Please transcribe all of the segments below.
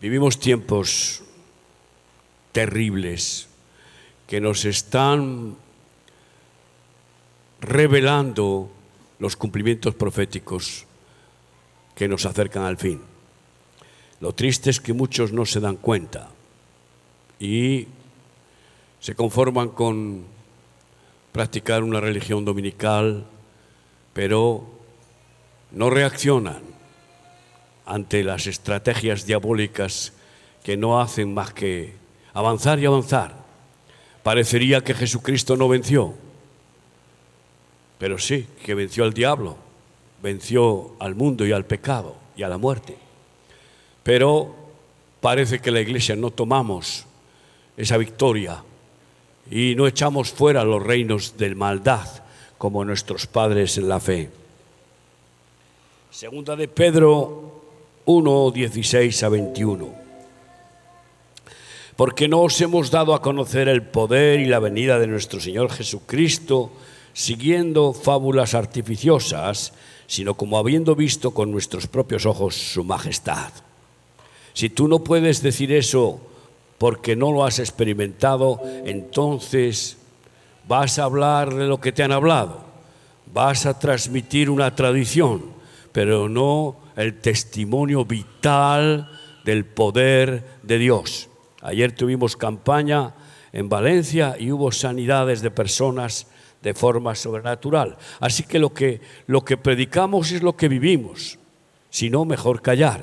Vivimos tiempos terribles que nos están revelando los cumplimientos proféticos que nos acercan al fin. Lo triste es que muchos no se dan cuenta y se conforman con practicar una religión dominical, pero no reaccionan ante las estrategias diabólicas que no hacen más que avanzar y avanzar. Parecería que Jesucristo no venció, pero sí, que venció al diablo, venció al mundo y al pecado y a la muerte. Pero parece que la iglesia no tomamos esa victoria y no echamos fuera los reinos de maldad como nuestros padres en la fe. Segunda de Pedro 1, 16 a 21. Porque no os hemos dado a conocer el poder y la venida de nuestro Señor Jesucristo siguiendo fábulas artificiosas, sino como habiendo visto con nuestros propios ojos su majestad. Si tú no puedes decir eso porque no lo has experimentado, entonces vas a hablar de lo que te han hablado, vas a transmitir una tradición, pero no el testimonio vital del poder de Dios. Ayer tuvimos campaña en Valencia y hubo sanidades de personas de forma sobrenatural. Así que lo que, lo que predicamos es lo que vivimos, si no, mejor callar.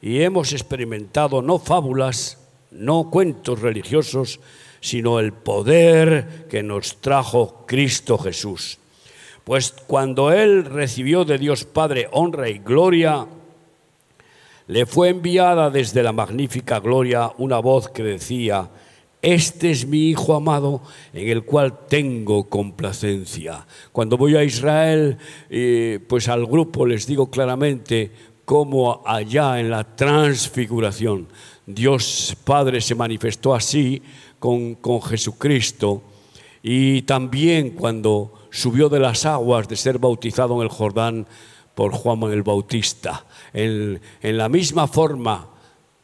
Y hemos experimentado no fábulas, no cuentos religiosos, sino el poder que nos trajo Cristo Jesús. Pues cuando Él recibió de Dios Padre honra y gloria, le fue enviada desde la magnífica gloria una voz que decía, este es mi Hijo amado en el cual tengo complacencia. Cuando voy a Israel, eh, pues al grupo les digo claramente cómo allá en la transfiguración Dios Padre se manifestó así con, con Jesucristo y también cuando subió de las aguas de ser bautizado en el Jordán por Juan el Bautista. En, en la misma forma,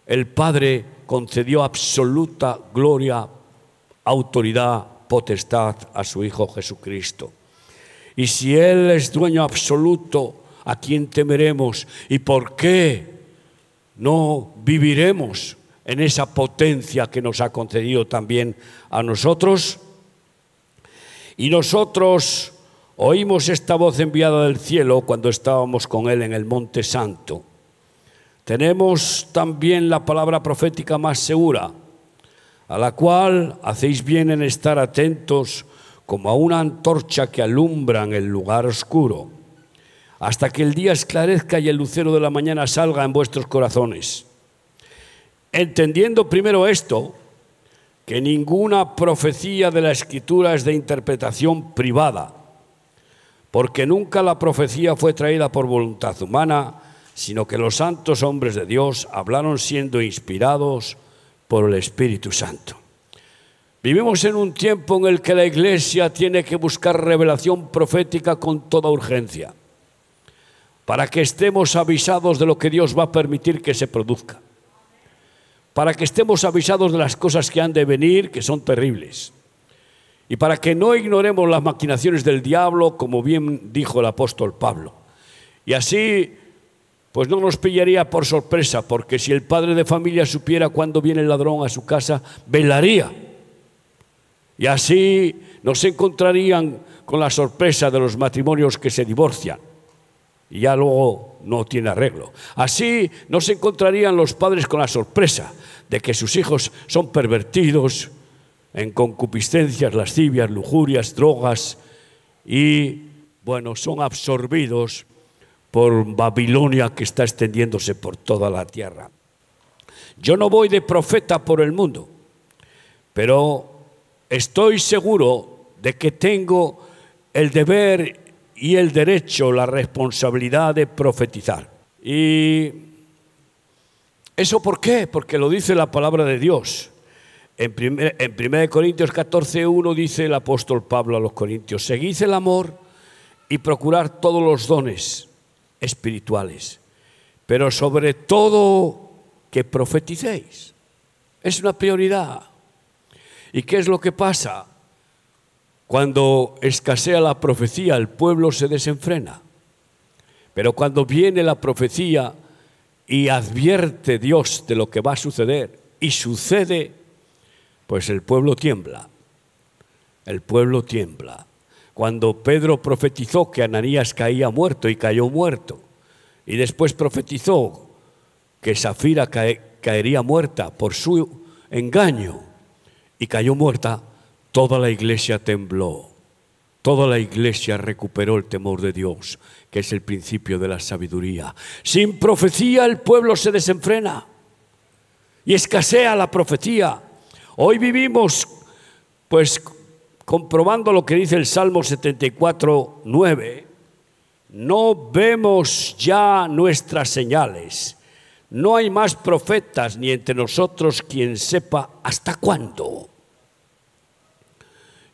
el Padre concedió absoluta gloria, autoridad, potestad a su Hijo Jesucristo. Y si Él es dueño absoluto, ¿a quién temeremos? ¿Y por qué no viviremos en esa potencia que nos ha concedido también a nosotros? Y nosotros oímos esta voz enviada del cielo cuando estábamos con Él en el Monte Santo. Tenemos también la palabra profética más segura, a la cual hacéis bien en estar atentos como a una antorcha que alumbra en el lugar oscuro, hasta que el día esclarezca y el lucero de la mañana salga en vuestros corazones. Entendiendo primero esto, que ninguna profecía de la escritura es de interpretación privada, porque nunca la profecía fue traída por voluntad humana, sino que los santos hombres de Dios hablaron siendo inspirados por el Espíritu Santo. Vivimos en un tiempo en el que la iglesia tiene que buscar revelación profética con toda urgencia, para que estemos avisados de lo que Dios va a permitir que se produzca para que estemos avisados de las cosas que han de venir, que son terribles, y para que no ignoremos las maquinaciones del diablo, como bien dijo el apóstol Pablo. Y así, pues no nos pillaría por sorpresa, porque si el padre de familia supiera cuándo viene el ladrón a su casa, velaría. Y así nos encontrarían con la sorpresa de los matrimonios que se divorcian y ya luego no tiene arreglo. Así no se encontrarían los padres con la sorpresa de que sus hijos son pervertidos en concupiscencias, lascivias, lujurias, drogas y, bueno, son absorbidos por Babilonia que está extendiéndose por toda la tierra. Yo no voy de profeta por el mundo, pero estoy seguro de que tengo el deber y el derecho, la responsabilidad de profetizar. ¿Y eso por qué? Porque lo dice la palabra de Dios. En 1 Corintios 14, 1 dice el apóstol Pablo a los Corintios, seguid el amor y procurar todos los dones espirituales, pero sobre todo que profeticéis. Es una prioridad. ¿Y qué es lo que pasa? Cuando escasea la profecía, el pueblo se desenfrena. Pero cuando viene la profecía y advierte Dios de lo que va a suceder y sucede, pues el pueblo tiembla. El pueblo tiembla. Cuando Pedro profetizó que Ananías caía muerto y cayó muerto, y después profetizó que Zafira caería muerta por su engaño y cayó muerta, toda la iglesia tembló. Toda la iglesia recuperó el temor de Dios, que es el principio de la sabiduría. Sin profecía el pueblo se desenfrena y escasea la profecía. Hoy vivimos pues comprobando lo que dice el Salmo 74, 9, no vemos ya nuestras señales. No hay más profetas ni entre nosotros quien sepa hasta cuándo.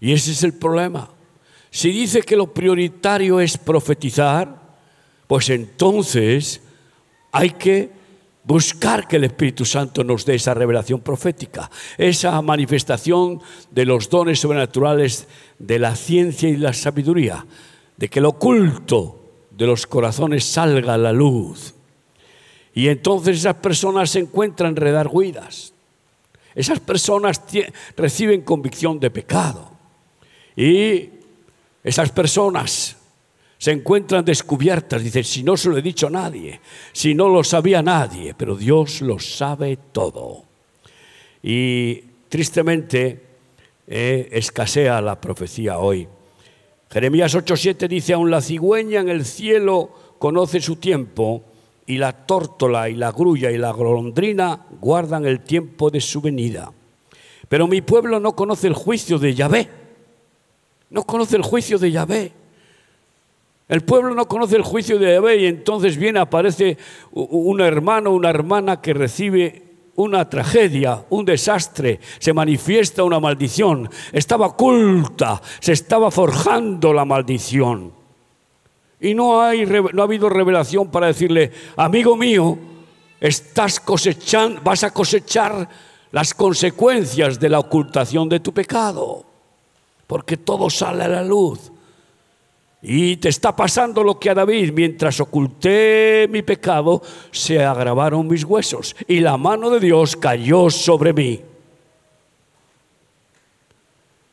Y ese es el problema. Si dice que lo prioritario es profetizar, pues entonces hay que buscar que el Espíritu Santo nos dé esa revelación profética, esa manifestación de los dones sobrenaturales de la ciencia y la sabiduría, de que lo oculto de los corazones salga a la luz. Y entonces esas personas se encuentran redarguidas. Esas personas reciben convicción de pecado. Y esas personas se encuentran descubiertas. Dicen, si no se lo he dicho a nadie, si no lo sabía nadie, pero Dios lo sabe todo. Y tristemente eh, escasea la profecía hoy. Jeremías 8:7 dice, aún la cigüeña en el cielo conoce su tiempo, y la tórtola y la grulla y la golondrina guardan el tiempo de su venida. Pero mi pueblo no conoce el juicio de Yahvé. No conoce el juicio de Yahvé. El pueblo no conoce el juicio de Yahvé y entonces viene, aparece un hermano, una hermana que recibe una tragedia, un desastre, se manifiesta una maldición, estaba oculta, se estaba forjando la maldición. Y no, hay, no ha habido revelación para decirle, amigo mío, estás cosechando, vas a cosechar las consecuencias de la ocultación de tu pecado, porque todo sale a la luz. Y te está pasando lo que a David, mientras oculté mi pecado, se agravaron mis huesos y la mano de Dios cayó sobre mí.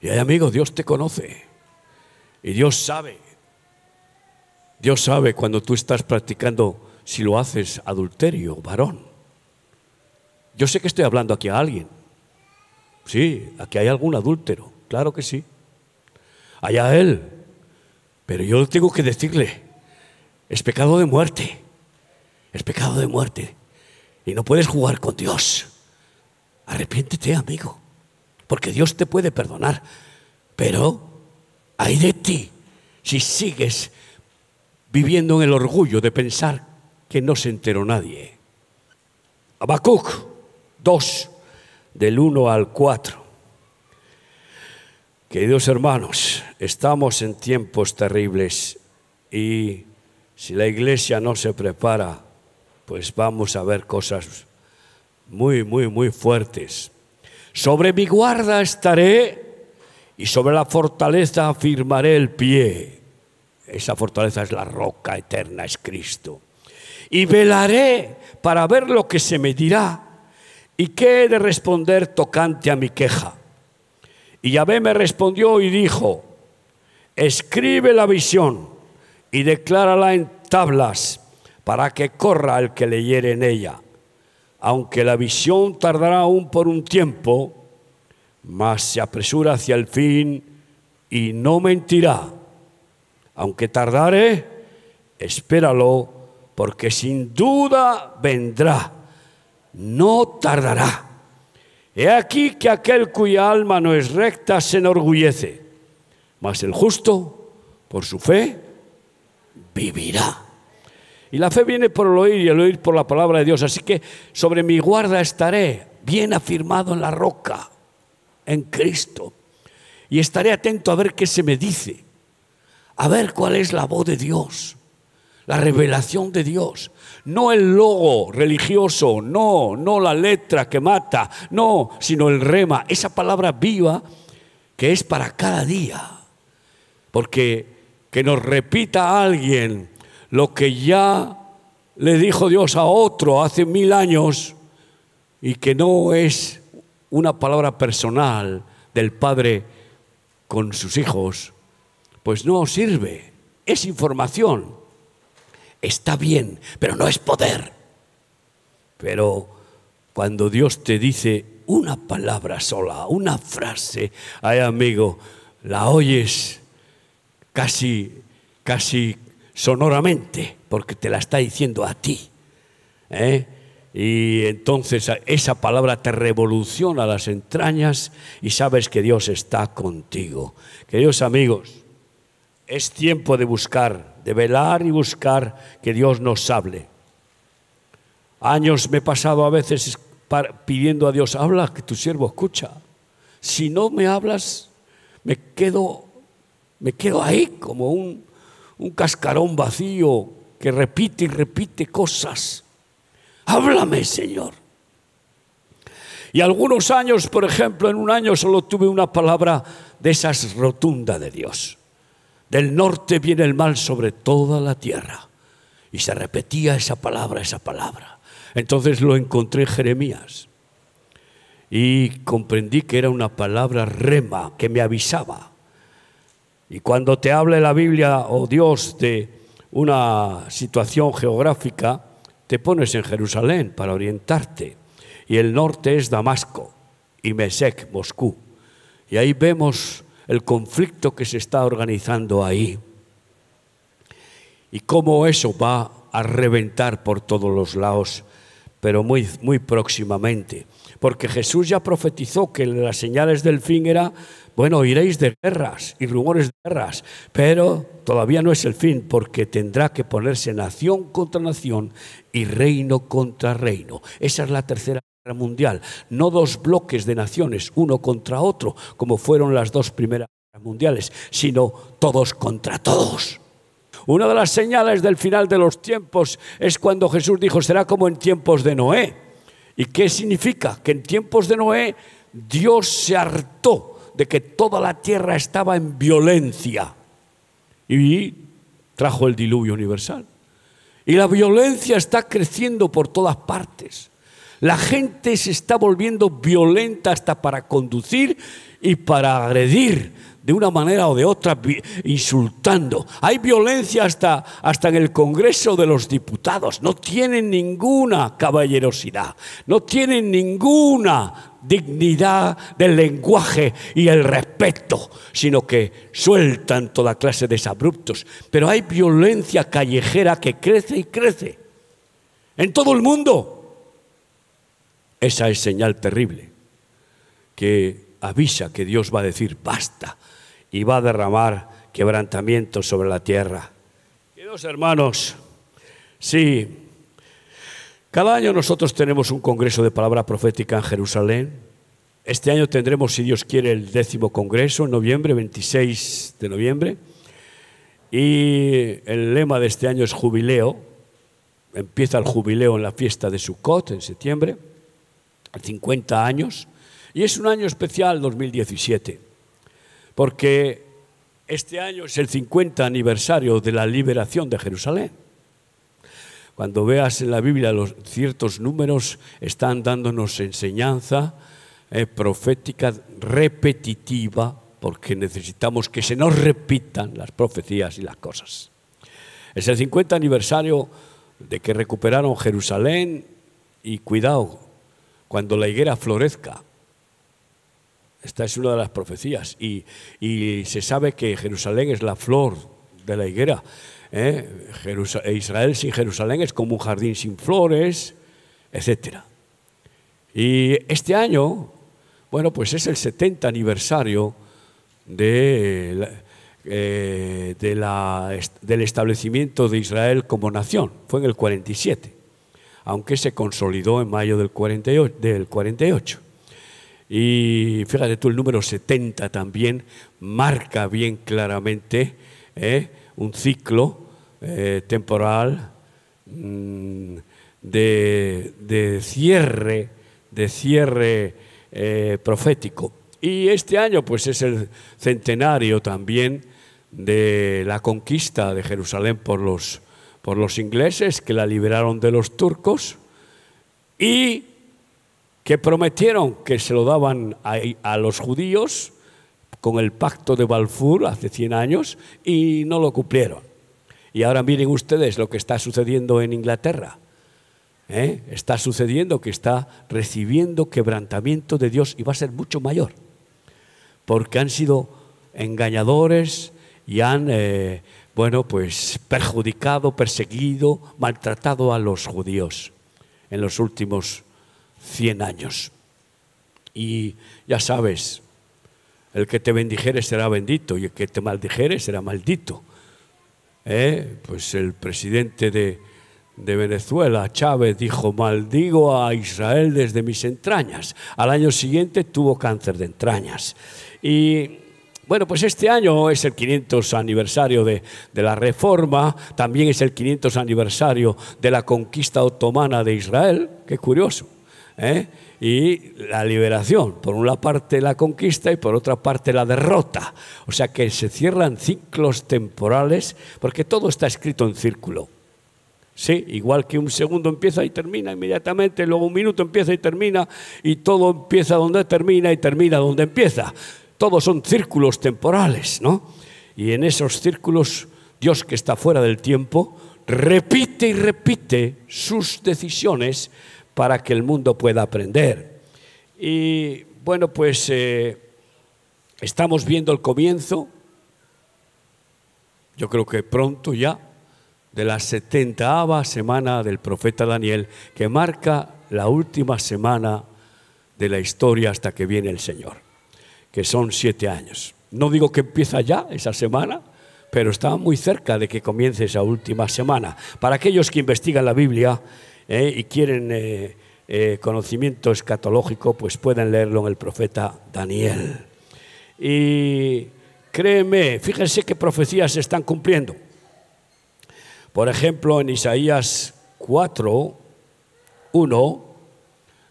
Y hay amigo, Dios te conoce y Dios sabe. Dios sabe cuando tú estás practicando, si lo haces adulterio, varón. Yo sé que estoy hablando aquí a alguien. Sí, aquí hay algún adúltero, claro que sí. Allá él, pero yo tengo que decirle, es pecado de muerte, es pecado de muerte. Y no puedes jugar con Dios. Arrepiéntete, amigo, porque Dios te puede perdonar. Pero hay de ti si sigues viviendo en el orgullo de pensar que no se enteró nadie. Habacuc 2, del 1 al 4. Queridos hermanos, estamos en tiempos terribles y si la iglesia no se prepara, pues vamos a ver cosas muy, muy, muy fuertes. Sobre mi guarda estaré y sobre la fortaleza afirmaré el pie. Esa fortaleza es la roca eterna, es Cristo. Y velaré para ver lo que se me dirá y qué he de responder tocante a mi queja. Y Yahvé me respondió y dijo, escribe la visión y declárala en tablas para que corra el que leyere en ella. Aunque la visión tardará aún por un tiempo, mas se apresura hacia el fin y no mentirá. Aunque tardare, espéralo, porque sin duda vendrá, no tardará. He aquí que aquel cuya alma no es recta se enorgullece, mas el justo, por su fe, vivirá. Y la fe viene por el oír y el oír por la palabra de Dios. Así que sobre mi guarda estaré, bien afirmado en la roca, en Cristo. Y estaré atento a ver qué se me dice, a ver cuál es la voz de Dios. la revelación de Dios. No el logo religioso, no, no la letra que mata, no, sino el rema, esa palabra viva que es para cada día. Porque que nos repita alguien lo que ya le dijo Dios a otro hace mil años y que no es una palabra personal del Padre con sus hijos, pues no sirve. Es información. Está bien, pero no es poder. Pero cuando Dios te dice una palabra sola, una frase, ay amigo, la oyes casi, casi sonoramente, porque te la está diciendo a ti. ¿eh? Y entonces esa palabra te revoluciona las entrañas y sabes que Dios está contigo. Queridos amigos, es tiempo de buscar, de velar y buscar que Dios nos hable. Años me he pasado a veces pidiendo a Dios, habla, que tu siervo escucha. Si no me hablas, me quedo, me quedo ahí como un, un cascarón vacío que repite y repite cosas háblame Señor. Y algunos años, por ejemplo, en un año solo tuve una palabra de esas rotunda de Dios. Del norte viene el mal sobre toda la tierra. Y se repetía esa palabra, esa palabra. Entonces lo encontré en Jeremías. Y comprendí que era una palabra rema que me avisaba. Y cuando te hable la Biblia oh Dios de una situación geográfica, te pones en Jerusalén para orientarte. Y el norte es Damasco y Mesec, Moscú. Y ahí vemos el conflicto que se está organizando ahí. Y cómo eso va a reventar por todos los lados, pero muy, muy próximamente. Porque Jesús ya profetizó que las señales del fin era bueno, oiréis de guerras y rumores de guerras, pero todavía no es el fin porque tendrá que ponerse nación contra nación y reino contra reino. Esa es la tercera mundial, no dos bloques de naciones, uno contra otro, como fueron las dos primeras guerras mundiales, sino todos contra todos. Una de las señales del final de los tiempos es cuando Jesús dijo, será como en tiempos de Noé. ¿Y qué significa? Que en tiempos de Noé Dios se hartó de que toda la tierra estaba en violencia y trajo el diluvio universal. Y la violencia está creciendo por todas partes. La gente se está volviendo violenta hasta para conducir y para agredir de una manera o de otra, insultando. Hay violencia hasta, hasta en el Congreso de los Diputados. No tienen ninguna caballerosidad, no tienen ninguna dignidad del lenguaje y el respeto, sino que sueltan toda clase de desabruptos. Pero hay violencia callejera que crece y crece en todo el mundo. Esa es señal terrible que avisa que Dios va a decir basta y va a derramar quebrantamiento sobre la tierra. Queridos hermanos, sí, cada año nosotros tenemos un congreso de palabra profética en Jerusalén. Este año tendremos, si Dios quiere, el décimo congreso en noviembre, 26 de noviembre. Y el lema de este año es jubileo. Empieza el jubileo en la fiesta de Sukkot en septiembre, 50 años. Y es un año especial, 2017, porque este año es el 50 aniversario de la liberación de Jerusalén. Cuando veas en la Biblia los ciertos números, están dándonos enseñanza eh, profética repetitiva, porque necesitamos que se nos repitan las profecías y las cosas. Es el 50 aniversario de que recuperaron Jerusalén y cuidado, cuando la higuera florezca. Esta es una de las profecías y, se sabe que Jerusalén es la flor de la higuera. ¿eh? Israel sin Jerusalén es como un jardín sin flores, etc. Y este año, bueno, pues es el 70 aniversario de, eh, del establecimiento de Israel como nación. Fue en el 47, aunque se consolidó en mayo del 48. Del 48. Y fíjate tú, el número 70 también marca bien claramente ¿eh? un ciclo eh, temporal mm, de, cierre, de cierre eh, profético. Y este año pues es el centenario también de la conquista de Jerusalén por los, por los ingleses que la liberaron de los turcos y que prometieron que se lo daban a, los judíos con el pacto de Balfour hace 100 años y no lo cumplieron. Y ahora miren ustedes lo que está sucediendo en Inglaterra. ¿eh? Está sucediendo que está recibiendo quebrantamiento de Dios y va a ser mucho mayor. Porque han sido engañadores y han, eh, bueno, pues perjudicado, perseguido, maltratado a los judíos en los últimos 100 años. Y ya sabes, el que te bendijere será bendito y el que te maldijere será maldito. ¿Eh? Pues el presidente de, de Venezuela, Chávez, dijo, maldigo a Israel desde mis entrañas. Al año siguiente tuvo cáncer de entrañas. Y bueno, pues este año es el 500 aniversario de, la Reforma, también es el 500 aniversario de la conquista otomana de Israel, qué curioso. ¿eh? Y la liberación, por una parte la conquista y por otra parte la derrota. O sea que se cierran ciclos temporales, porque todo está escrito en círculo. Sí, igual que un segundo empieza y termina inmediatamente, luego un minuto empieza y termina, y todo empieza donde termina y termina donde empieza. Todos son círculos temporales, ¿no? Y en esos círculos, Dios que está fuera del tiempo, repite y repite sus decisiones para que el mundo pueda aprender. Y bueno, pues eh, estamos viendo el comienzo, yo creo que pronto ya, de la setentaava semana del profeta Daniel, que marca la última semana de la historia hasta que viene el Señor, que son siete años. No digo que empieza ya esa semana, pero está muy cerca de que comience esa última semana. Para aquellos que investigan la Biblia eh, y quieren eh, eh, conocimiento escatológico, pues pueden leerlo en el profeta Daniel. Y créeme, fíjense qué profecías se están cumpliendo. Por ejemplo, en Isaías 4, 1,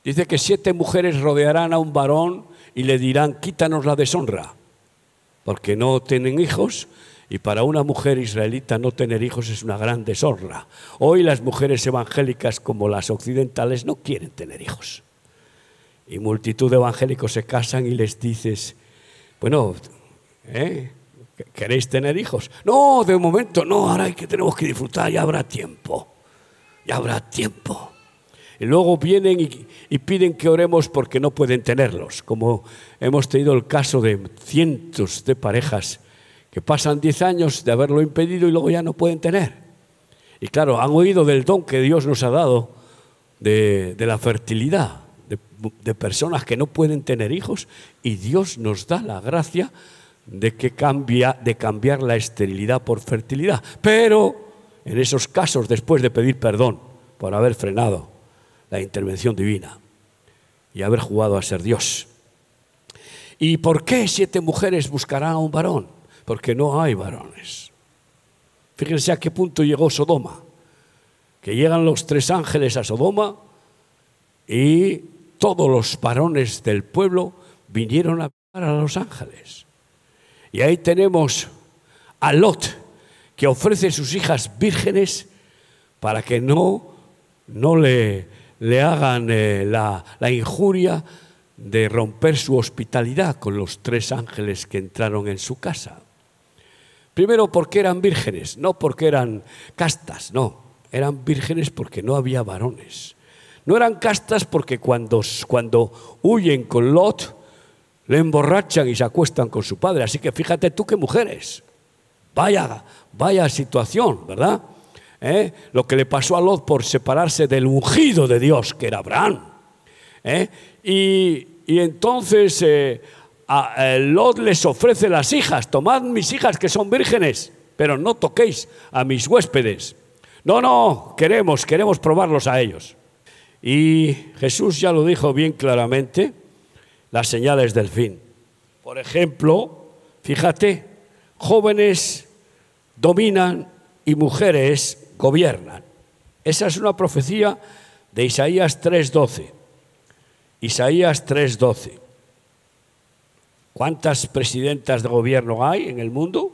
dice que siete mujeres rodearán a un varón y le dirán, quítanos la deshonra, porque no tienen hijos y para una mujer israelita no tener hijos es una gran deshonra. Hoy las mujeres evangélicas como las occidentales no quieren tener hijos. Y multitud de evangélicos se casan y les dices, bueno, ¿eh? ¿Queréis tener hijos? No, de momento no, ahora hay que tenemos que disfrutar, ya habrá tiempo. Ya habrá tiempo. Y luego vienen y, y, piden que oremos porque no pueden tenerlos, como hemos tenido el caso de cientos de parejas que pasan 10 años de haberlo impedido y luego ya no pueden tener. Y claro, han oído del don que Dios nos ha dado de, de la fertilidad, de, de personas que no pueden tener hijos, y Dios nos da la gracia de que cambia, de cambiar la esterilidad por fertilidad. Pero en esos casos, después de pedir perdón por haber frenado la intervención divina y haber jugado a ser Dios. ¿Y por qué siete mujeres buscarán a un varón? Porque no hay varones. Fíjense a qué punto llegó Sodoma. Que llegan los tres ángeles a Sodoma y todos los varones del pueblo vinieron a a los ángeles. Y ahí tenemos a Lot, que ofrece sus hijas vírgenes para que no, no le, le hagan eh, la, la injuria de romper su hospitalidad con los tres ángeles que entraron en su casa. Primero porque eran vírgenes, no porque eran castas, no, eran vírgenes porque no había varones. No eran castas porque cuando, cuando huyen con Lot, le emborrachan y se acuestan con su padre. Así que fíjate tú qué mujeres. Vaya, vaya situación, ¿verdad? ¿Eh? Lo que le pasó a Lot por separarse del ungido de Dios, que era Abraham. ¿Eh? Y, entonces eh, a, Lot les ofrece las hijas, tomad mis hijas que son vírgenes, pero no toquéis a mis huéspedes. No, no, queremos, queremos probarlos a ellos. Y Jesús ya lo dijo bien claramente, las señales del fin. Por ejemplo, fíjate, jóvenes dominan y mujeres gobiernan. Esa es una profecía de Isaías 3:12. Isaías 3:12. ¿Cuántas presidentas de gobierno hay en el mundo?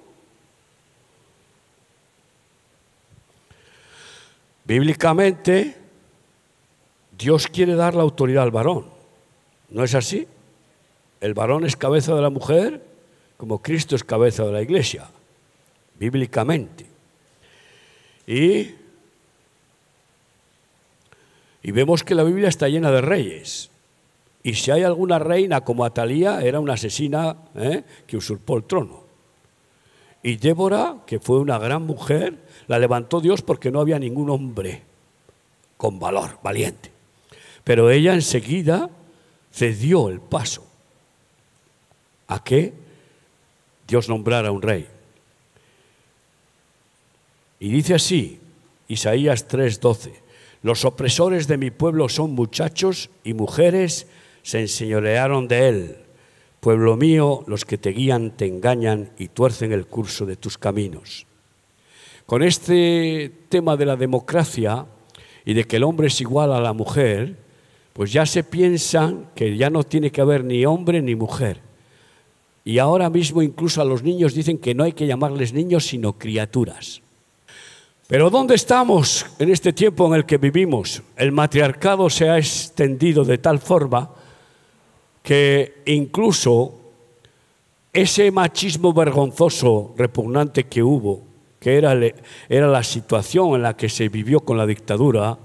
Bíblicamente, Dios quiere dar la autoridad al varón. ¿No es así? El varón es cabeza de la mujer como Cristo es cabeza de la iglesia, bíblicamente. Y, y vemos que la Biblia está llena de reyes. Y si hay alguna reina como Atalía, era una asesina ¿eh? que usurpó el trono. Y Débora, que fue una gran mujer, la levantó Dios porque no había ningún hombre con valor, valiente. Pero ella enseguida cedió el paso a que Dios nombrara un rey. Y dice así, Isaías 3:12, los opresores de mi pueblo son muchachos y mujeres se enseñorearon de él. Pueblo mío, los que te guían te engañan y tuercen el curso de tus caminos. Con este tema de la democracia y de que el hombre es igual a la mujer, pues ya se piensa que ya no tiene que haber ni hombre ni mujer y ahora mismo incluso a los niños dicen que no hay que llamarles niños, sino criaturas. Pero ¿dónde estamos en este tiempo en el que vivimos? El matriarcado se ha extendido de tal forma que incluso ese machismo vergonzoso, repugnante que hubo, que era, la situación en la que se vivió con la dictadura,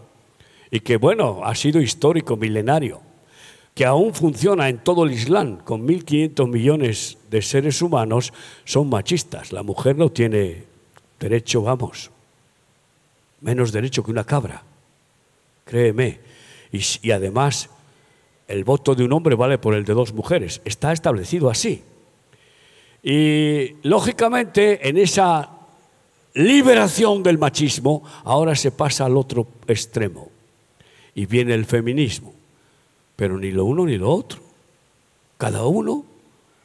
y que bueno, ha sido histórico, milenario, que aún funciona en todo el Islam, con 1.500 millones de seres humanos, son machistas. La mujer no tiene derecho, vamos, menos derecho que una cabra, créeme. Y, además, el voto de un hombre vale por el de dos mujeres. Está establecido así. Y lógicamente, en esa liberación del machismo, ahora se pasa al otro extremo. Y viene el feminismo pero ni lo uno ni lo otro. Cada uno,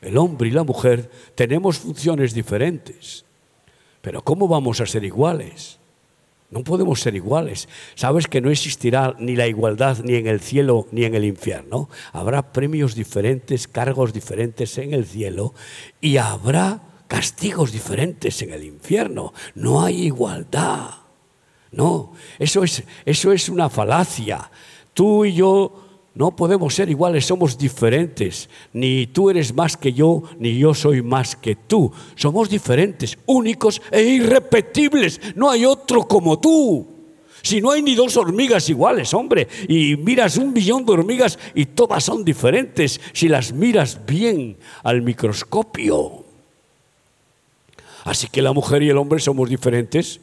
el hombre y la mujer, tenemos funciones diferentes. Pero ¿cómo vamos a ser iguales? No podemos ser iguales. Sabes que no existirá ni la igualdad ni en el cielo ni en el infierno. Habrá premios diferentes, cargos diferentes en el cielo y habrá castigos diferentes en el infierno. No hay igualdad. No, eso es, eso es una falacia. Tú y yo no podemos ser iguales, somos diferentes. Ni tú eres más que yo, ni yo soy más que tú. Somos diferentes, únicos e irrepetibles. No hay otro como tú. Si no hay ni dos hormigas iguales, hombre, y miras un billón de hormigas y todas son diferentes, si las miras bien al microscopio. Así que la mujer y el hombre somos diferentes,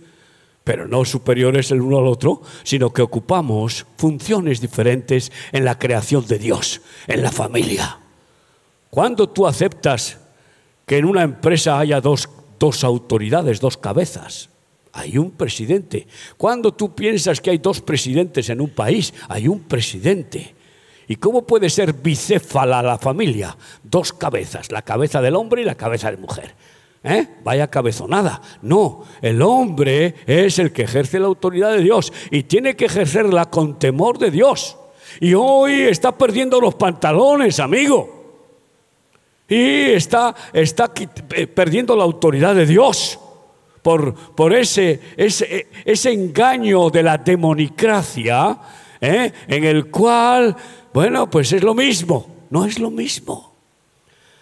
pero no superiores el uno al otro, sino que ocupamos funciones diferentes en la creación de Dios, en la familia. Cuando tú aceptas que en una empresa haya dos, dos autoridades, dos cabezas, hay un presidente. Cuando tú piensas que hay dos presidentes en un país, hay un presidente. ¿Y cómo puede ser bicéfala la familia? Dos cabezas, la cabeza del hombre y la cabeza de mujer. ¿Eh? Vaya cabezonada. No, el hombre es el que ejerce la autoridad de Dios y tiene que ejercerla con temor de Dios. Y hoy está perdiendo los pantalones, amigo. Y está, está eh, perdiendo la autoridad de Dios por, por ese, ese, ese, engaño de la demonicracia, ¿eh? en el cual, bueno, pues es lo mismo. No es lo mismo.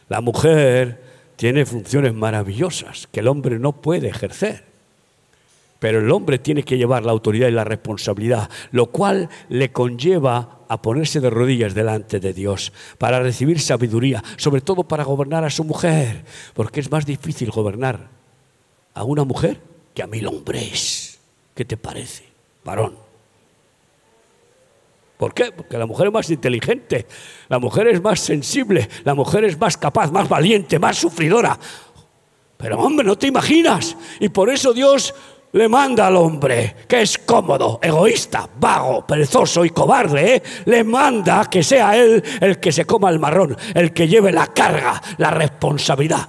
La mujer tiene funciones maravillosas que el hombre no puede ejercer. Pero el hombre tiene que llevar la autoridad y la responsabilidad, lo cual le conlleva a ponerse de rodillas delante de Dios para recibir sabiduría, sobre todo para gobernar a su mujer, porque es más difícil gobernar a una mujer que a mil hombres. ¿Qué te parece, varón? ¿Por qué? Porque la mujer es más inteligente, la mujer es más sensible, la mujer es más capaz, más valiente, más sufridora. Pero hombre, no te imaginas. Y por eso Dios le manda al hombre, que es cómodo, egoísta, vago, perezoso y cobarde, ¿eh? le manda que sea él el que se coma el marrón, el que lleve la carga, la responsabilidad.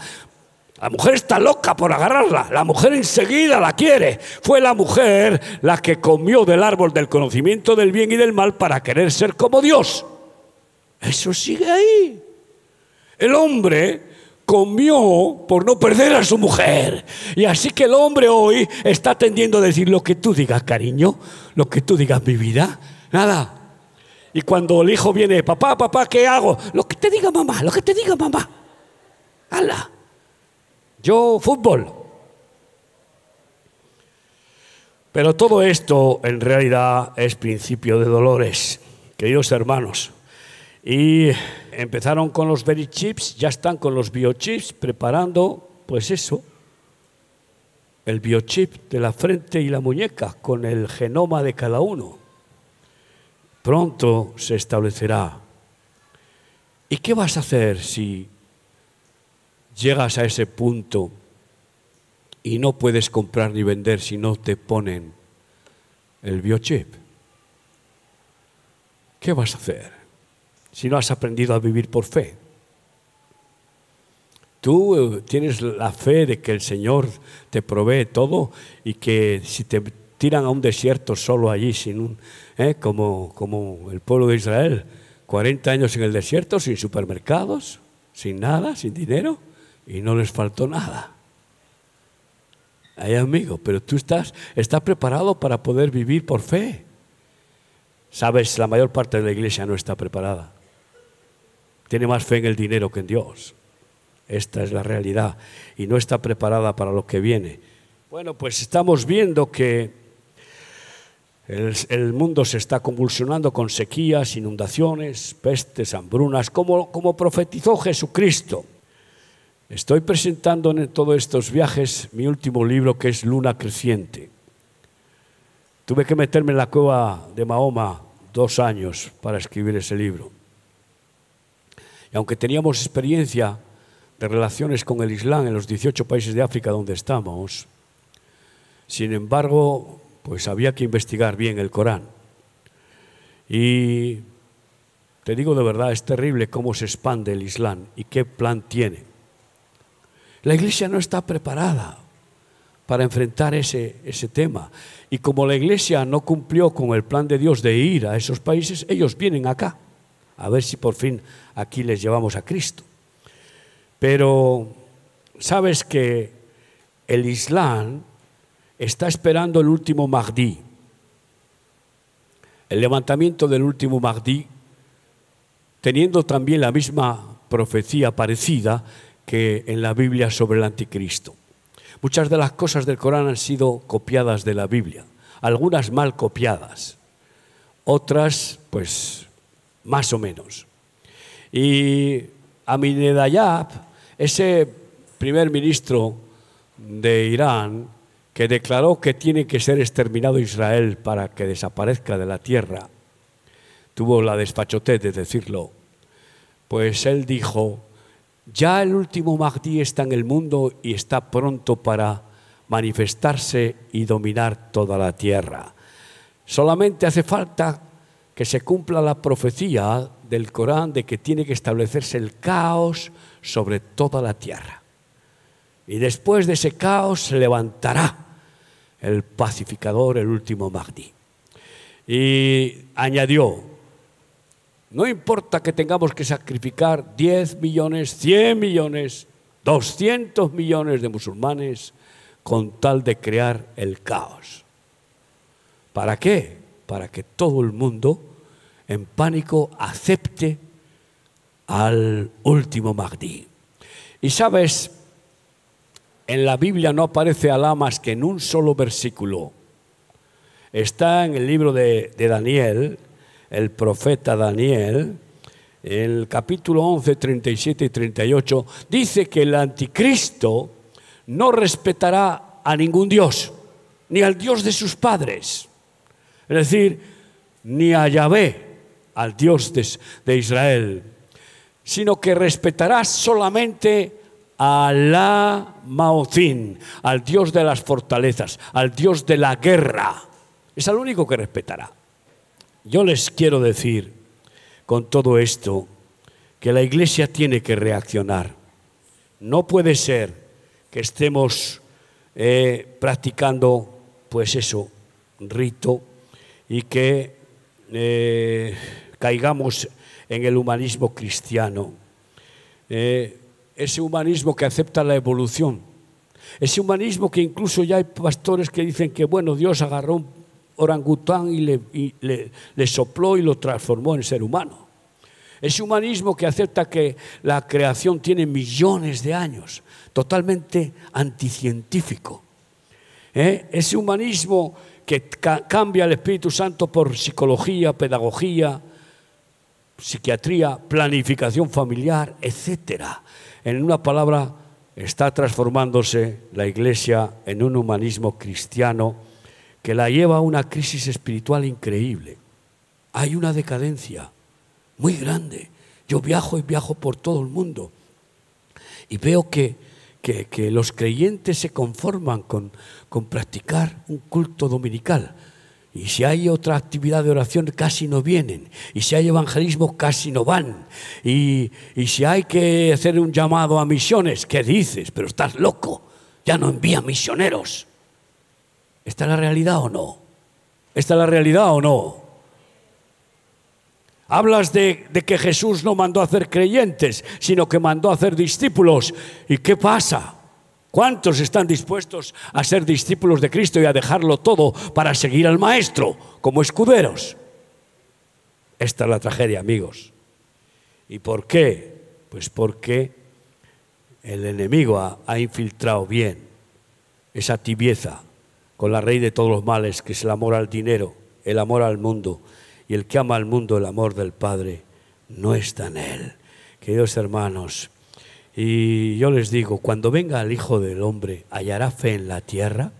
La mujer está loca por agarrarla. La mujer enseguida la quiere. Fue la mujer la que comió del árbol del conocimiento del bien y del mal para querer ser como Dios. Eso sigue ahí. El hombre comió por no perder a su mujer. Y así que el hombre hoy está tendiendo a decir lo que tú digas, cariño, lo que tú digas, mi vida. Nada. Y cuando el hijo viene, papá, papá, ¿qué hago? Lo que te diga mamá, lo que te diga mamá. ¡Hala! Yo, fútbol. Pero todo esto en realidad es principio de dolores, queridos hermanos. Y empezaron con los very chips, ya están con los biochips preparando, pues eso, el biochip de la frente y la muñeca con el genoma de cada uno. Pronto se establecerá. ¿Y qué vas a hacer si llegas a ese punto y no puedes comprar ni vender si no te ponen el biochip. ¿Qué vas a hacer si no has aprendido a vivir por fe? Tú eh, tienes la fe de que el Señor te provee todo y que si te tiran a un desierto solo allí, sin un, eh, como, como el pueblo de Israel, 40 años en el desierto, sin supermercados, sin nada, sin dinero, y no les faltó nada. Hay amigo, pero tú estás, estás preparado para poder vivir por fe. Sabes, la mayor parte de la iglesia no está preparada. Tiene más fe en el dinero que en Dios. Esta es la realidad. Y no está preparada para lo que viene. Bueno, pues estamos viendo que el, el mundo se está convulsionando con sequías, inundaciones, pestes, hambrunas, como, como profetizó Jesucristo. Estoy presentando en todos estos viajes mi último libro que es Luna Creciente. Tuve que meterme en la cueva de Mahoma dos años para escribir ese libro. Y aunque teníamos experiencia de relaciones con el Islam en los 18 países de África donde estamos, sin embargo, pues había que investigar bien el Corán. Y te digo de verdad, es terrible cómo se expande el Islam y qué plan tiene. La iglesia no está preparada para enfrentar ese, ese tema. Y como la iglesia no cumplió con el plan de Dios de ir a esos países, ellos vienen acá, a ver si por fin aquí les llevamos a Cristo. Pero sabes que el Islam está esperando el último Mahdi, el levantamiento del último Mahdi, teniendo también la misma profecía parecida que en la Biblia sobre el anticristo. Muchas de las cosas del Corán han sido copiadas de la Biblia, algunas mal copiadas, otras pues más o menos. Y Aminedayab, ese primer ministro de Irán, que declaró que tiene que ser exterminado Israel para que desaparezca de la tierra, tuvo la despachotez de decirlo, pues él dijo, ya el último Mahdi está en el mundo y está pronto para manifestarse y dominar toda la tierra. Solamente hace falta que se cumpla la profecía del Corán de que tiene que establecerse el caos sobre toda la tierra. Y después de ese caos se levantará el pacificador, el último Mahdi. Y añadió, no importa que tengamos que sacrificar 10 millones, 100 millones, 200 millones de musulmanes con tal de crear el caos. ¿Para qué? Para que todo el mundo en pánico acepte al último Mahdi. Y sabes, en la Biblia no aparece Alá más que en un solo versículo. Está en el libro de, de Daniel, el profeta Daniel, el capítulo 11, 37 y 38, dice que el anticristo no respetará a ningún Dios, ni al Dios de sus padres, es decir, ni a Yahvé, al Dios de, de Israel, sino que respetará solamente a la Maocín, al Dios de las fortalezas, al Dios de la guerra. Es al único que respetará. Yo les quiero decir con todo esto que la iglesia tiene que reaccionar. No puede ser que estemos eh, practicando, pues eso, rito y que eh, caigamos en el humanismo cristiano. Eh, ese humanismo que acepta la evolución. Ese humanismo que incluso ya hay pastores que dicen que, bueno, Dios agarró un orangután y le, le sopló y lo transformó en ser humano. Ese humanismo que acepta que la creación tiene millones de años, totalmente anticientífico. ¿Eh? Ese humanismo que cambia el Espíritu Santo por psicología, pedagogía, psiquiatría, planificación familiar, etc. En una palabra, está transformándose la Iglesia en un humanismo cristiano que la lleva a una crisis espiritual increíble. Hay una decadencia muy grande. Yo viajo y viajo por todo el mundo y veo que, que, los creyentes se conforman con, con practicar un culto dominical. Y si hay otra actividad de oración, casi no vienen. Y si hay evangelismo, casi no van. Y, y, si hay que hacer un llamado a misiones, ¿qué dices? Pero estás loco. Ya no envía misioneros. ¿Esta es la realidad o no? ¿Esta es la realidad o no? Hablas de, que Jesús no mandó a hacer creyentes, sino que mandó a hacer discípulos. ¿Y qué pasa? ¿Cuántos están dispuestos a ser discípulos de Cristo y a dejarlo todo para seguir al Maestro como escuderos? Esta es la tragedia, amigos. ¿Y por qué? Pues porque el enemigo ha, ha infiltrado bien esa tibieza con la raíz de todos los males, que es el amor al dinero, el amor al mundo. Y el que ama al mundo, el amor del Padre, no está en él. Queridos hermanos, y yo les digo, cuando venga el Hijo del Hombre, ¿hallará fe en la tierra?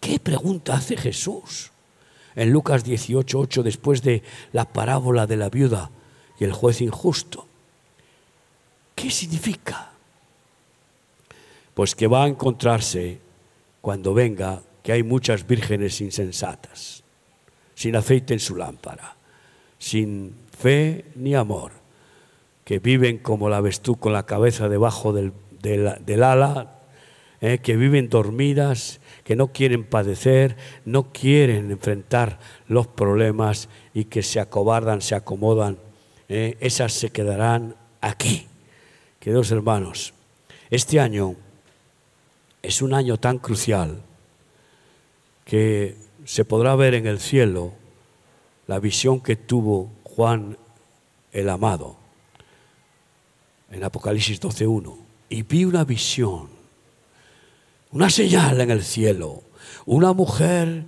¿Qué pregunta hace Jesús? En Lucas 18, 8, después de la parábola de la viuda y el juez injusto. ¿Qué significa? Pues que va a encontrarse cuando venga que hay muchas vírgenes insensatas, sin aceite en su lámpara, sin fe ni amor, que viven como la avestruz con la cabeza debajo del, ala, eh, que viven dormidas, que no quieren padecer, no quieren enfrentar los problemas y que se acobardan, se acomodan. Eh, esas se quedarán aquí. Queridos hermanos, este año es un año tan crucial que se podrá ver en el cielo la visión que tuvo Juan el amado en Apocalipsis 12.1. Y vi una visión, una señal en el cielo, una mujer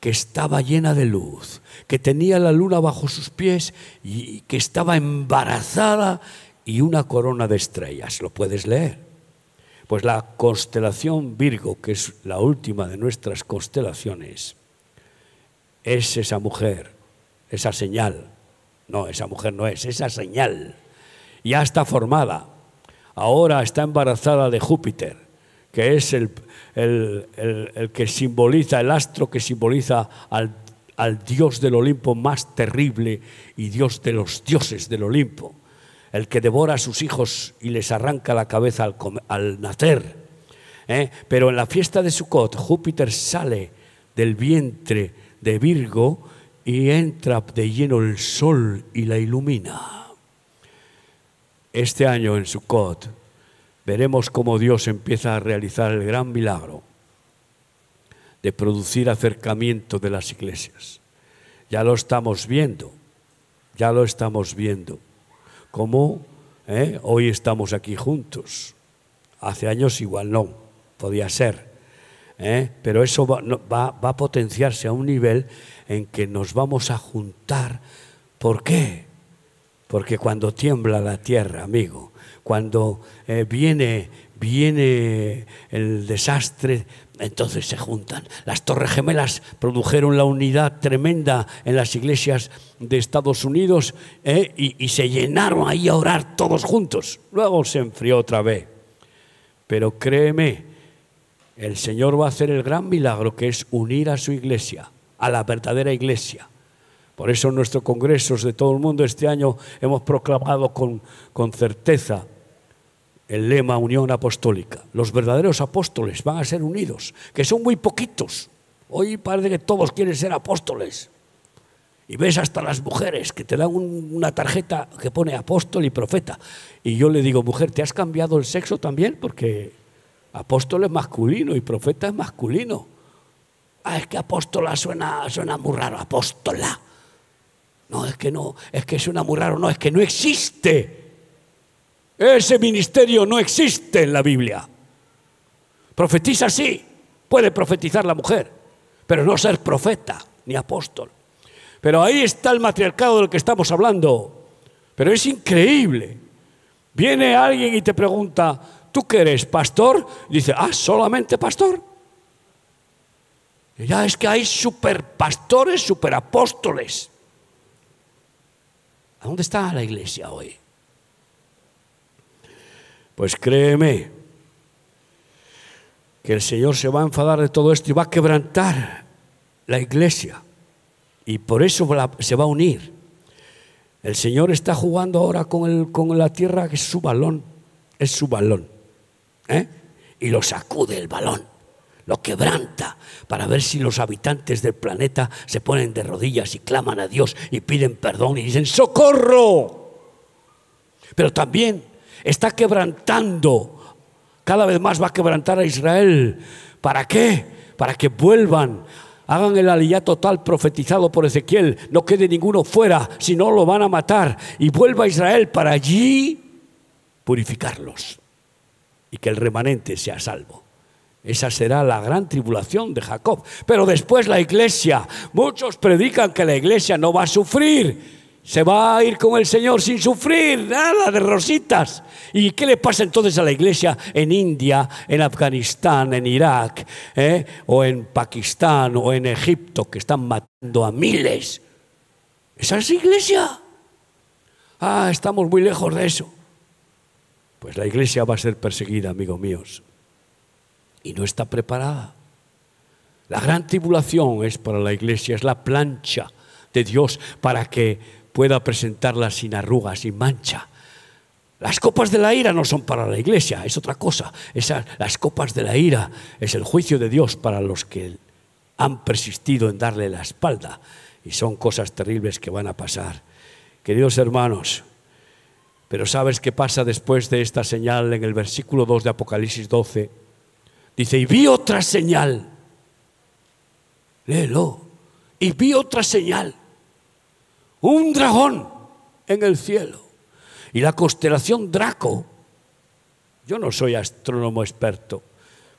que estaba llena de luz, que tenía la luna bajo sus pies y que estaba embarazada y una corona de estrellas. Lo puedes leer. Pues la constelación Virgo, que es la última de nuestras constelaciones, es esa mujer, esa señal. No, esa mujer no es, esa señal. Ya está formada. Ahora está embarazada de Júpiter, que es el, que simboliza, el astro que simboliza al, al Dios del Olimpo más terrible y Dios de los dioses del Olimpo el que devora a sus hijos y les arranca la cabeza al, nacer. ¿eh? Pero en la fiesta de Sukkot, Júpiter sale del vientre de Virgo y entra de lleno el sol y la ilumina. Este año en Sukkot veremos cómo Dios empieza a realizar el gran milagro de producir acercamiento de las iglesias. Ya lo estamos viendo, ya lo estamos viendo como eh, hoy estamos aquí juntos. Hace años igual no, podía ser. Eh, pero eso va, a potenciarse a un nivel en que nos vamos a juntar. ¿Por qué? Porque cuando tiembla la tierra, amigo, cuando eh, viene, viene el desastre, entonces se juntan. Las Torres Gemelas produjeron la unidad tremenda en las iglesias de Estados Unidos ¿eh? y, se llenaron ahí a orar todos juntos. Luego se enfrió otra vez. Pero créeme, el Señor va a hacer el gran milagro que es unir a su iglesia, a la verdadera iglesia. Por eso en nuestros congresos de todo el mundo este año hemos proclamado con, con certeza el lema Unión Apostólica. Los verdaderos apóstoles van a ser unidos, que son muy poquitos. Hoy parece que todos quieren ser apóstoles. Y ves hasta las mujeres que te dan una tarjeta que pone apóstol y profeta. Y yo le digo, mujer, ¿te has cambiado el sexo también? Porque apóstol es masculino y profeta es masculino. Ah, es que apóstola suena, suena muy raro, apóstola. No, es que no, es que suena muy raro, no, es que no existe. Ese ministerio no existe en la Biblia. Profetiza sí, puede profetizar la mujer, pero no ser profeta ni apóstol. Pero ahí está el matriarcado del que estamos hablando. Pero es increíble. Viene alguien y te pregunta, ¿tú qué eres, pastor? Y dice, ah, solamente pastor. ya es que hay superpastores, superapóstoles. ¿A dónde está la iglesia hoy? Pues créeme que el Señor se va a enfadar de todo esto y va a quebrantar la iglesia. Y por eso se va a unir. El Señor está jugando ahora con, el, con la tierra que es su balón, es su balón. ¿eh? Y lo sacude el balón, lo quebranta para ver si los habitantes del planeta se ponen de rodillas y claman a Dios y piden perdón y dicen, socorro. Pero también está quebrantando, cada vez más va a quebrantar a Israel. ¿Para qué? Para que vuelvan hagan el aliyá total profetizado por Ezequiel, no quede ninguno fuera, si no lo van a matar, y vuelva a Israel para allí purificarlos y que el remanente sea salvo. Esa será la gran tribulación de Jacob. Pero después la iglesia, muchos predican que la iglesia no va a sufrir, se va a ir con el Señor sin sufrir nada de rositas. ¿Y qué le pasa entonces a la iglesia en India, en Afganistán, en Irak, eh? o en Pakistán, o en Egipto, que están matando a miles? ¿Esa es iglesia? Ah, estamos muy lejos de eso. Pues la iglesia va a ser perseguida, amigos míos, y no está preparada. La gran tribulación es para la iglesia, es la plancha de Dios para que pueda presentarla sin arrugas, sin mancha. Las copas de la ira no son para la iglesia, es otra cosa. las copas de la ira es el juicio de Dios para los que han persistido en darle la espalda. Y son cosas terribles que van a pasar. Queridos hermanos, pero ¿sabes qué pasa después de esta señal en el versículo 2 de Apocalipsis 12? Dice, y vi otra señal. Léelo. Y vi otra señal un dragón en el cielo. Y la constelación Draco, yo no soy astrónomo experto,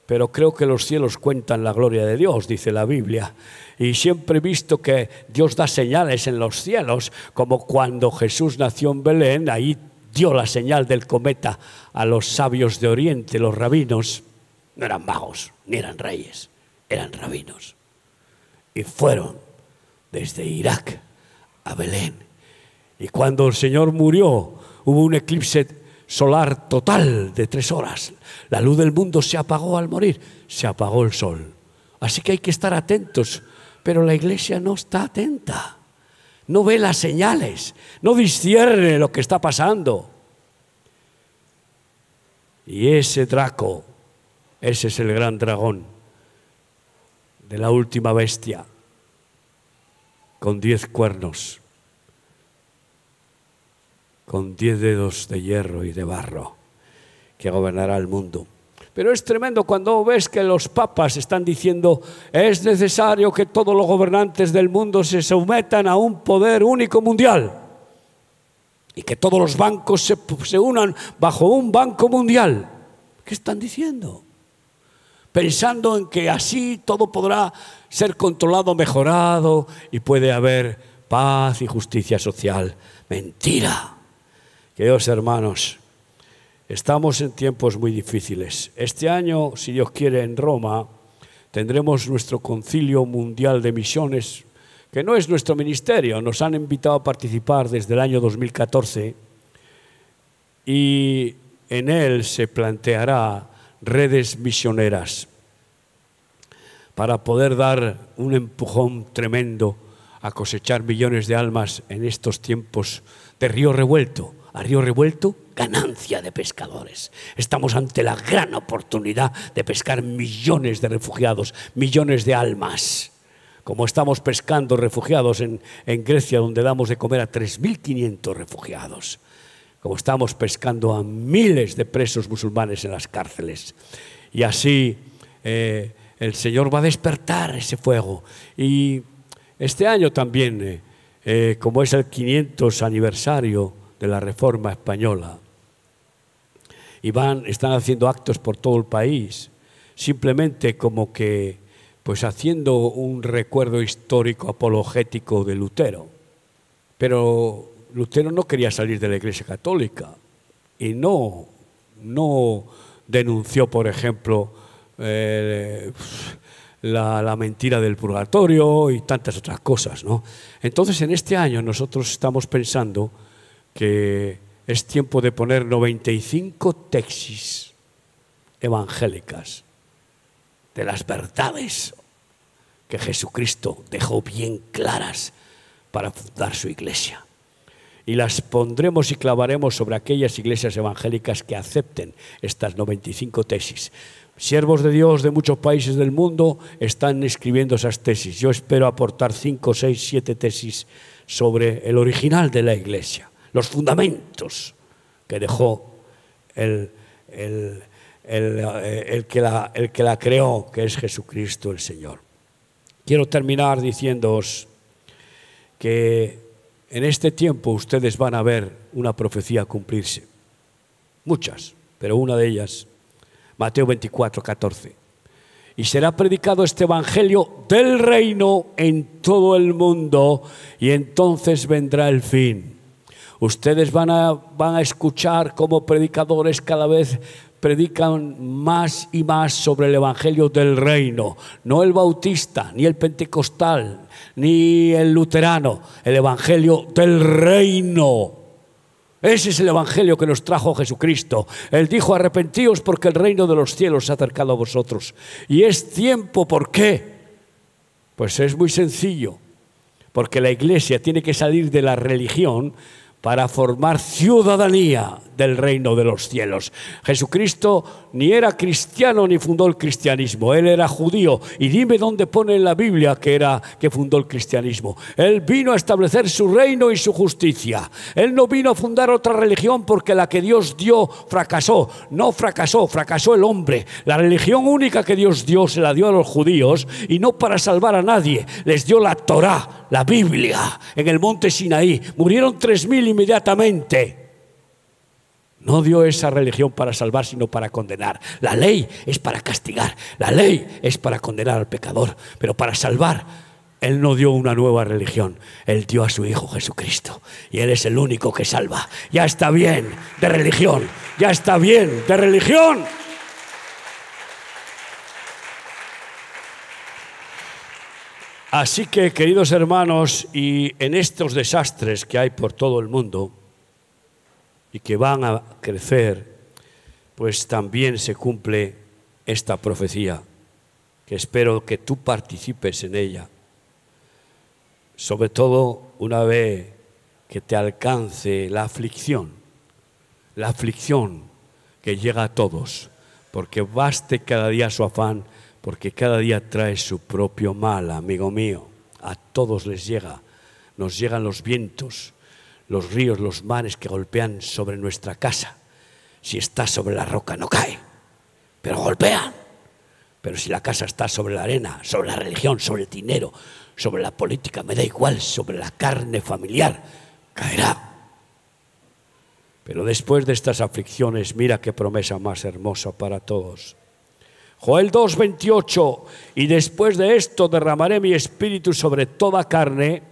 pero creo que los cielos cuentan la gloria de Dios, dice la Biblia. Y siempre he visto que Dios da señales en los cielos, como cuando Jesús nació en Belén, ahí dio la señal del cometa a los sabios de Oriente, los rabinos. No eran magos, ni eran reyes, eran rabinos. Y fueron desde Irak Y cuando el Señor murió, hubo un eclipse solar total de tres horas. La luz del mundo se apagó al morir, se apagó el sol. Así que hay que estar atentos, pero la iglesia no está atenta, no ve las señales, no discierne lo que está pasando. Y ese Draco, ese es el gran dragón de la última bestia con diez cuernos, con diez dedos de hierro y de barro, que gobernará el mundo. Pero es tremendo cuando ves que los papas están diciendo es necesario que todos los gobernantes del mundo se sometan a un poder único mundial y que todos los bancos se, se unan bajo un banco mundial. ¿Qué están diciendo? Pensando en que así todo podrá ser controlado, mejorado y puede haber paz y justicia social. Mentira. Queridos hermanos, estamos en tiempos muy difíciles. Este año, si Dios quiere, en Roma tendremos nuestro concilio mundial de misiones, que no es nuestro ministerio, nos han invitado a participar desde el año 2014 y en él se planteará redes misioneras para poder dar un empujón tremendo a cosechar millones de almas en estos tiempos de río revuelto. a río revuelto, ganancia de pescadores. Estamos ante la gran oportunidad de pescar millones de refugiados, millones de almas. Como estamos pescando refugiados en, en Grecia, donde damos de comer a 3.500 refugiados. Como estamos pescando a miles de presos musulmanes en las cárceles. Y así eh, el Señor va a despertar ese fuego. Y este año también, eh, eh, como es el 500 aniversario de la Reforma Española, y van, están haciendo actos por todo el país, simplemente como que, pues haciendo un recuerdo histórico apologético de Lutero. Pero Lutero no quería salir de la Iglesia Católica y no, no denunció, por ejemplo, eh, la, mentira del purgatorio y tantas otras cosas. ¿no? Entonces, en este año nosotros estamos pensando que es tiempo de poner 95 tesis evangélicas de las verdades que Jesucristo dejó bien claras para fundar su iglesia. Y las pondremos y clavaremos sobre aquellas iglesias evangélicas que acepten estas 95 tesis. Siervos de Dios de muchos países del mundo están escribiendo esas tesis. Yo espero aportar 5, 6, 7 tesis sobre el original de la iglesia, los fundamentos que dejó el, el, el, que la, el que la creó, que es Jesucristo el Señor. Quiero terminar diciéndoos que en este tiempo ustedes van a ver una profecía cumplirse. Muchas, pero una de ellas Mateo 24, 14. Y será predicado este Evangelio del reino en todo el mundo y entonces vendrá el fin. Ustedes van a, van a escuchar como predicadores cada vez predican más y más sobre el Evangelio del reino, no el bautista, ni el pentecostal, ni el luterano, el Evangelio del reino. Ese es el Evangelio que nos trajo Jesucristo. Él dijo, arrepentíos porque el reino de los cielos se ha acercado a vosotros. Y es tiempo, ¿por qué? Pues es muy sencillo, porque la iglesia tiene que salir de la religión para formar ciudadanía del reino de los cielos. Jesucristo ni era cristiano ni fundó el cristianismo, él era judío y dime dónde pone en la Biblia que era que fundó el cristianismo. Él vino a establecer su reino y su justicia. Él no vino a fundar otra religión porque la que Dios dio fracasó, no fracasó, fracasó el hombre. La religión única que Dios dio se la dio a los judíos y no para salvar a nadie, les dio la Torá, la Biblia en el monte Sinaí. Murieron tres mil inmediatamente. No dio esa religión para salvar, sino para condenar. La ley es para castigar, la ley es para condenar al pecador, pero para salvar. Él no dio una nueva religión, Él dio a su Hijo Jesucristo. Y Él es el único que salva. Ya está bien de religión, ya está bien de religión. Así que, queridos hermanos, y en estos desastres que hay por todo el mundo y que van a crecer, pues también se cumple esta profecía, que espero que tú participes en ella, sobre todo una vez que te alcance la aflicción, la aflicción que llega a todos, porque baste cada día su afán porque cada día trae su propio mal, amigo mío. A todos les llega, nos llegan los vientos, los ríos, los mares que golpean sobre nuestra casa. Si está sobre la roca no cae, pero golpean. Pero si la casa está sobre la arena, sobre la religión, sobre el dinero, sobre la política, me da igual, sobre la carne familiar, caerá. Pero después de estas aflicciones, mira qué promesa más hermosa para todos. Joel 2:28, y después de esto derramaré mi espíritu sobre toda carne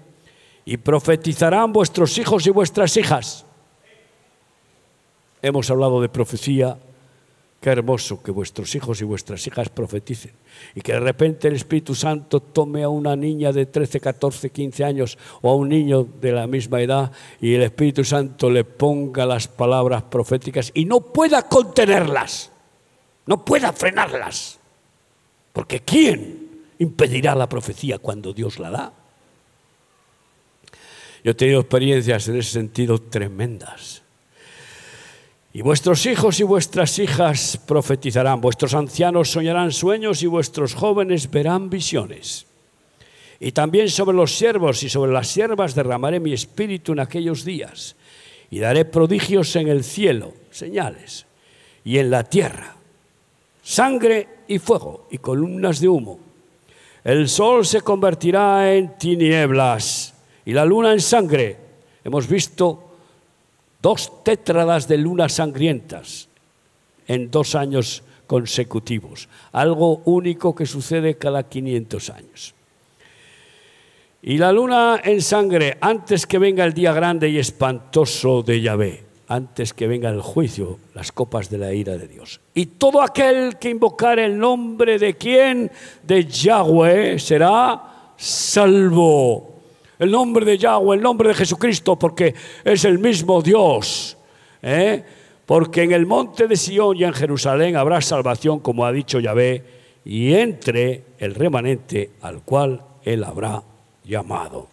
y profetizarán vuestros hijos y vuestras hijas. Hemos hablado de profecía, qué hermoso que vuestros hijos y vuestras hijas profeticen y que de repente el Espíritu Santo tome a una niña de 13, 14, 15 años o a un niño de la misma edad y el Espíritu Santo le ponga las palabras proféticas y no pueda contenerlas no pueda frenarlas. Porque ¿quién impedirá la profecía cuando Dios la da? Yo he tenido experiencias en ese sentido tremendas. Y vuestros hijos y vuestras hijas profetizarán, vuestros ancianos soñarán sueños y vuestros jóvenes verán visiones. Y también sobre los siervos y sobre las siervas derramaré mi espíritu en aquellos días, y daré prodigios en el cielo, señales, y en la tierra, sangre y fuego y columnas de humo. El sol se convertirá en tinieblas y la luna en sangre. Hemos visto dos tétradas de lunas sangrientas en dos años consecutivos, algo único que sucede cada 500 años. Y la luna en sangre antes que venga el día grande y espantoso de Yahvé, antes que venga el juicio, las copas de la ira de Dios. Y todo aquel que invocar el nombre de quién, de Yahweh, será salvo. El nombre de Yahweh, el nombre de Jesucristo, porque es el mismo Dios. ¿eh? Porque en el monte de Sión y en Jerusalén habrá salvación, como ha dicho Yahvé, y entre el remanente al cual él habrá llamado.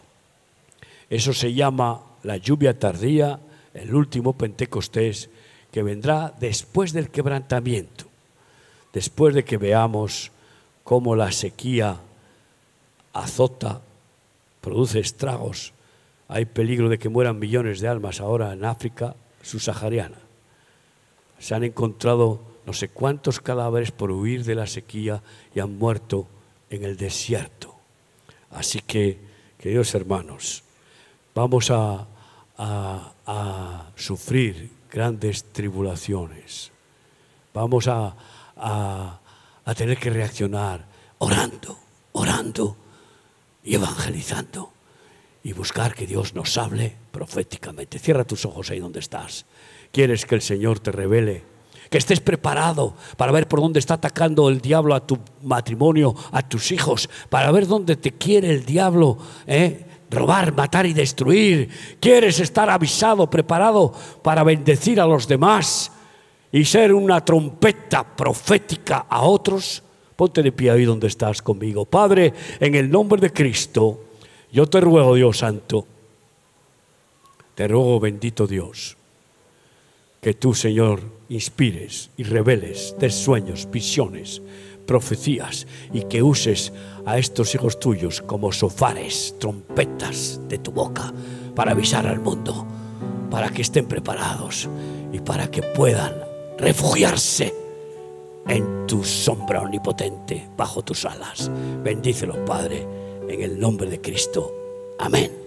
Eso se llama la lluvia tardía, el último Pentecostés, que vendrá después del quebrantamiento, después de que veamos cómo la sequía azota, produce estragos. Hay peligro de que mueran millones de almas ahora en África subsahariana. Se han encontrado no sé cuántos cadáveres por huir de la sequía y han muerto en el desierto. Así que, queridos hermanos, vamos a, sufrir grandes tribulaciones. Vamos a, a tener que reaccionar orando, orando y evangelizando y buscar que Dios nos hable proféticamente. Cierra tus ojos ahí donde estás. ¿Quieres que el Señor te revele que estés preparado para ver por dónde está atacando el diablo a tu matrimonio, a tus hijos, para ver dónde te quiere el diablo. ¿eh? Robar, matar y destruir. Quieres estar avisado, preparado para bendecir a los demás y ser una trompeta profética a otros. Ponte de pie ahí donde estás conmigo. Padre, en el nombre de Cristo, yo te ruego, Dios Santo, te ruego, bendito Dios, que tú, Señor, inspires y reveles de sueños, visiones, profecías y que uses a estos hijos tuyos como sofares, trompetas de tu boca para avisar al mundo, para que estén preparados y para que puedan refugiarse en tu sombra omnipotente, bajo tus alas. Bendícelo, Padre, en el nombre de Cristo. Amén.